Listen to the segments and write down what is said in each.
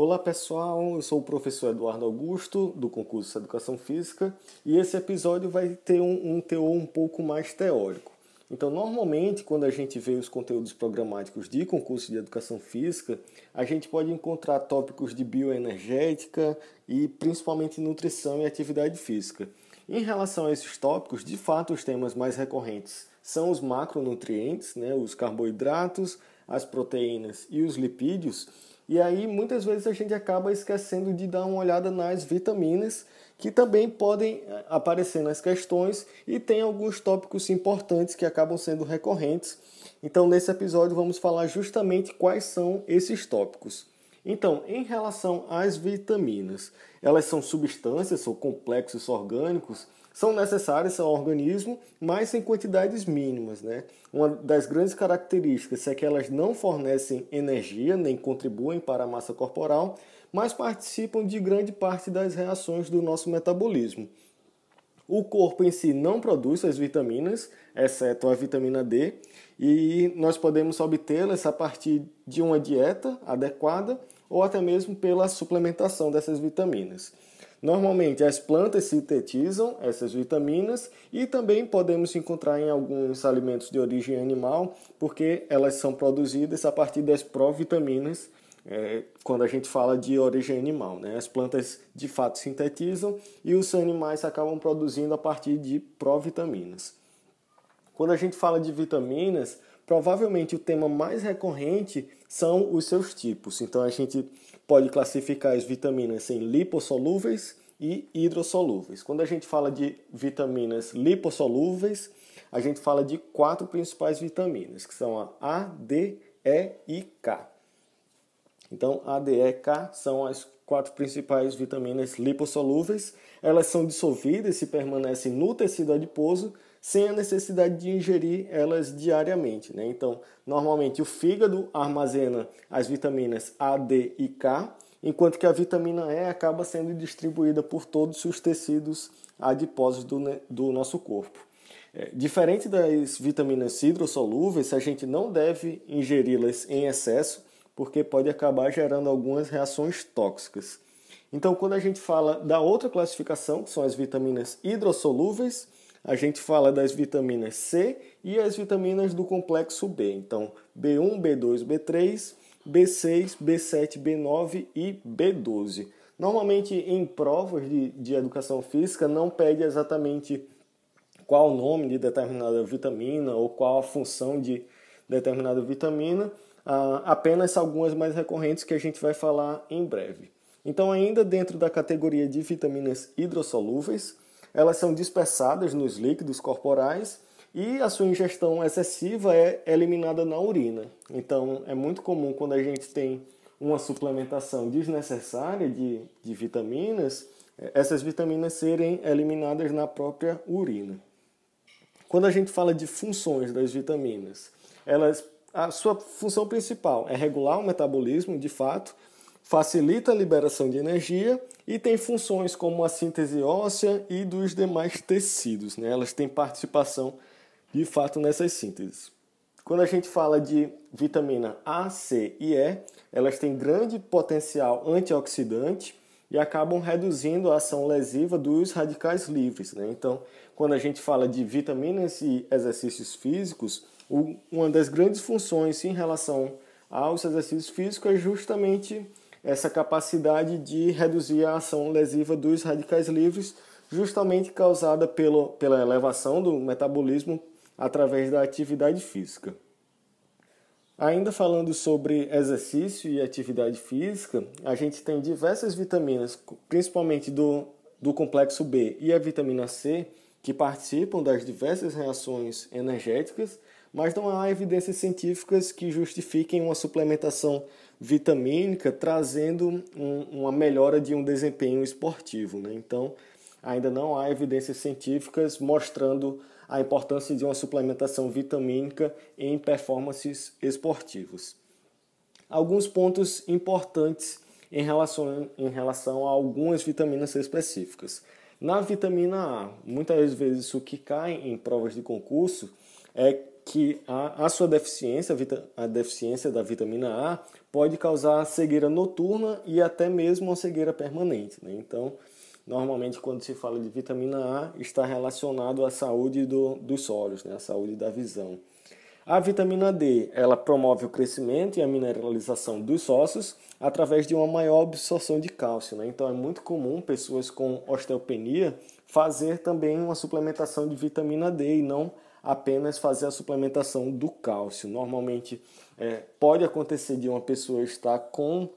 Olá pessoal, eu sou o professor Eduardo Augusto do concurso de Educação Física e esse episódio vai ter um, um teor um pouco mais teórico. Então, normalmente, quando a gente vê os conteúdos programáticos de concurso de Educação Física, a gente pode encontrar tópicos de bioenergética e principalmente nutrição e atividade física. Em relação a esses tópicos, de fato, os temas mais recorrentes são os macronutrientes, né, os carboidratos, as proteínas e os lipídios, e aí muitas vezes a gente acaba esquecendo de dar uma olhada nas vitaminas, que também podem eh, aparecer nas questões e tem alguns tópicos importantes que acabam sendo recorrentes. Então, nesse episódio, vamos falar justamente quais são esses tópicos. Então, em relação às vitaminas, elas são substâncias ou complexos orgânicos são necessárias ao organismo, mas em quantidades mínimas. Né? Uma das grandes características é que elas não fornecem energia nem contribuem para a massa corporal, mas participam de grande parte das reações do nosso metabolismo. O corpo em si não produz as vitaminas, exceto a vitamina D, e nós podemos obtê-las a partir de uma dieta adequada ou até mesmo pela suplementação dessas vitaminas. Normalmente as plantas sintetizam essas vitaminas e também podemos encontrar em alguns alimentos de origem animal, porque elas são produzidas a partir das provitaminas, é, quando a gente fala de origem animal. Né? As plantas de fato sintetizam e os animais acabam produzindo a partir de provitaminas. Quando a gente fala de vitaminas, provavelmente o tema mais recorrente são os seus tipos. Então a gente pode classificar as vitaminas em lipossolúveis e hidrossolúveis. Quando a gente fala de vitaminas lipossolúveis, a gente fala de quatro principais vitaminas, que são a A, D, E e K. Então, A, D, E, K são as quatro principais vitaminas lipossolúveis. Elas são dissolvidas e permanecem no tecido adiposo sem a necessidade de ingerir elas diariamente. Né? Então, normalmente o fígado armazena as vitaminas A, D e K, enquanto que a vitamina E acaba sendo distribuída por todos os tecidos adiposos do, do nosso corpo. É, diferente das vitaminas hidrossolúveis, a gente não deve ingeri-las em excesso, porque pode acabar gerando algumas reações tóxicas. Então, quando a gente fala da outra classificação, que são as vitaminas hidrossolúveis, a gente fala das vitaminas C e as vitaminas do complexo B. Então, B1, B2, B3, B6, B7, B9 e B12. Normalmente, em provas de, de educação física, não pede exatamente qual o nome de determinada vitamina ou qual a função de determinada vitamina, ah, apenas algumas mais recorrentes que a gente vai falar em breve. Então, ainda dentro da categoria de vitaminas hidrossolúveis, elas são dispersadas nos líquidos corporais e a sua ingestão excessiva é eliminada na urina. Então, é muito comum quando a gente tem uma suplementação desnecessária de, de vitaminas, essas vitaminas serem eliminadas na própria urina. Quando a gente fala de funções das vitaminas, elas, a sua função principal é regular o metabolismo, de fato, facilita a liberação de energia e tem funções como a síntese óssea e dos demais tecidos. Né? Elas têm participação de fato nessas sínteses. Quando a gente fala de vitamina A, C e E, elas têm grande potencial antioxidante e acabam reduzindo a ação lesiva dos radicais livres. Né? Então, quando a gente fala de vitaminas e exercícios físicos, uma das grandes funções em relação aos exercícios físicos é justamente essa capacidade de reduzir a ação lesiva dos radicais livres, justamente causada pelo, pela elevação do metabolismo através da atividade física. Ainda falando sobre exercício e atividade física, a gente tem diversas vitaminas, principalmente do, do complexo B e a vitamina C, que participam das diversas reações energéticas, mas não há evidências científicas que justifiquem uma suplementação vitamínica trazendo um, uma melhora de um desempenho esportivo. Né? Então, ainda não há evidências científicas mostrando a importância de uma suplementação vitamínica em performances esportivas. Alguns pontos importantes em relação, em relação a algumas vitaminas específicas. Na vitamina A, muitas vezes o que cai em provas de concurso é que a, a sua deficiência, a, deficiência da vitamina A, pode causar cegueira noturna e até mesmo uma cegueira permanente. Né? Então, normalmente quando se fala de vitamina A, está relacionado à saúde do, dos olhos, né? à saúde da visão. A vitamina D, ela promove o crescimento e a mineralização dos ossos através de uma maior absorção de cálcio. Né? Então é muito comum pessoas com osteopenia fazer também uma suplementação de vitamina D e não apenas fazer a suplementação do cálcio. Normalmente é, pode acontecer de uma pessoa estar com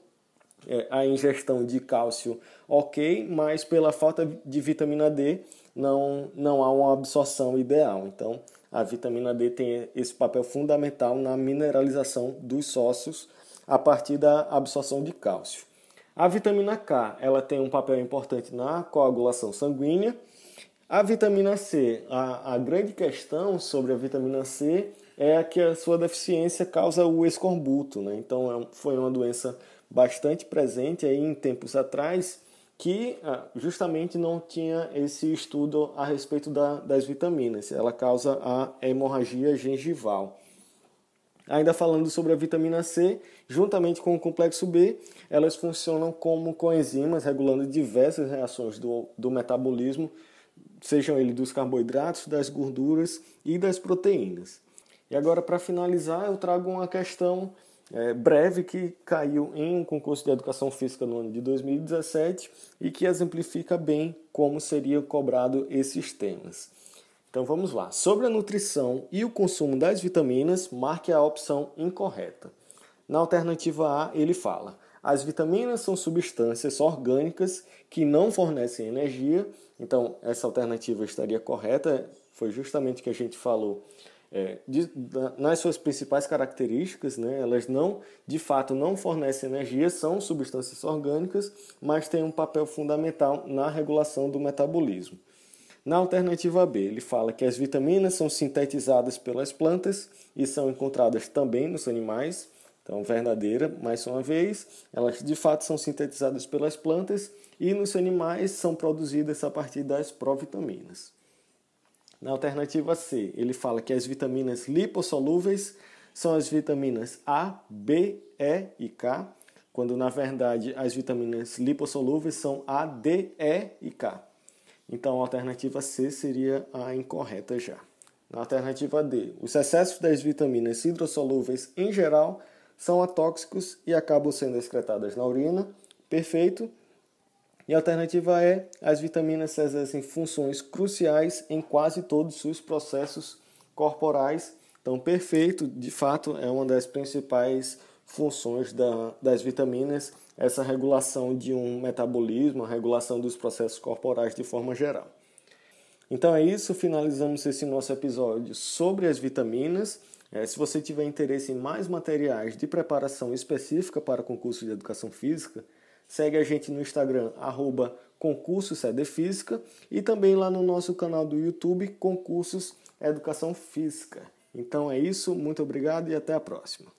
é, a ingestão de cálcio ok, mas pela falta de vitamina D não, não há uma absorção ideal. Então, a vitamina D tem esse papel fundamental na mineralização dos ossos a partir da absorção de cálcio. A vitamina K ela tem um papel importante na coagulação sanguínea. A vitamina C, a, a grande questão sobre a vitamina C é que a sua deficiência causa o escorbuto, né? Então é foi uma doença bastante presente aí em tempos atrás que ah, justamente não tinha esse estudo a respeito da, das vitaminas. Ela causa a hemorragia gengival. Ainda falando sobre a vitamina C, juntamente com o complexo B, elas funcionam como coenzimas, regulando diversas reações do, do metabolismo, sejam eles dos carboidratos, das gorduras e das proteínas. E agora, para finalizar, eu trago uma questão é, breve que caiu em um concurso de educação física no ano de 2017 e que exemplifica bem como seria cobrado esses temas. Então vamos lá. Sobre a nutrição e o consumo das vitaminas, marque a opção incorreta. Na alternativa A, ele fala: as vitaminas são substâncias orgânicas que não fornecem energia. Então, essa alternativa estaria correta, foi justamente o que a gente falou é, de, da, nas suas principais características, né, elas não, de fato, não fornecem energia, são substâncias orgânicas, mas têm um papel fundamental na regulação do metabolismo. Na alternativa B, ele fala que as vitaminas são sintetizadas pelas plantas e são encontradas também nos animais. Então, verdadeira, mais uma vez, elas de fato são sintetizadas pelas plantas e nos animais são produzidas a partir das provitaminas. Na alternativa C, ele fala que as vitaminas lipossolúveis são as vitaminas A, B, E e K, quando na verdade as vitaminas lipossolúveis são A, D, E e K. Então a alternativa C seria a incorreta já. Na alternativa D, os excessos das vitaminas hidrossolúveis em geral são atóxicos e acabam sendo excretadas na urina. Perfeito. E a alternativa é as vitaminas exercem funções cruciais em quase todos os processos corporais. Então, perfeito, de fato, é uma das principais funções da, das vitaminas, essa regulação de um metabolismo, a regulação dos processos corporais de forma geral. Então é isso, finalizamos esse nosso episódio sobre as vitaminas. É, se você tiver interesse em mais materiais de preparação específica para concurso de educação física, Segue a gente no Instagram, arroba concursos Física e também lá no nosso canal do YouTube, Concursos Educação Física. Então é isso, muito obrigado e até a próxima.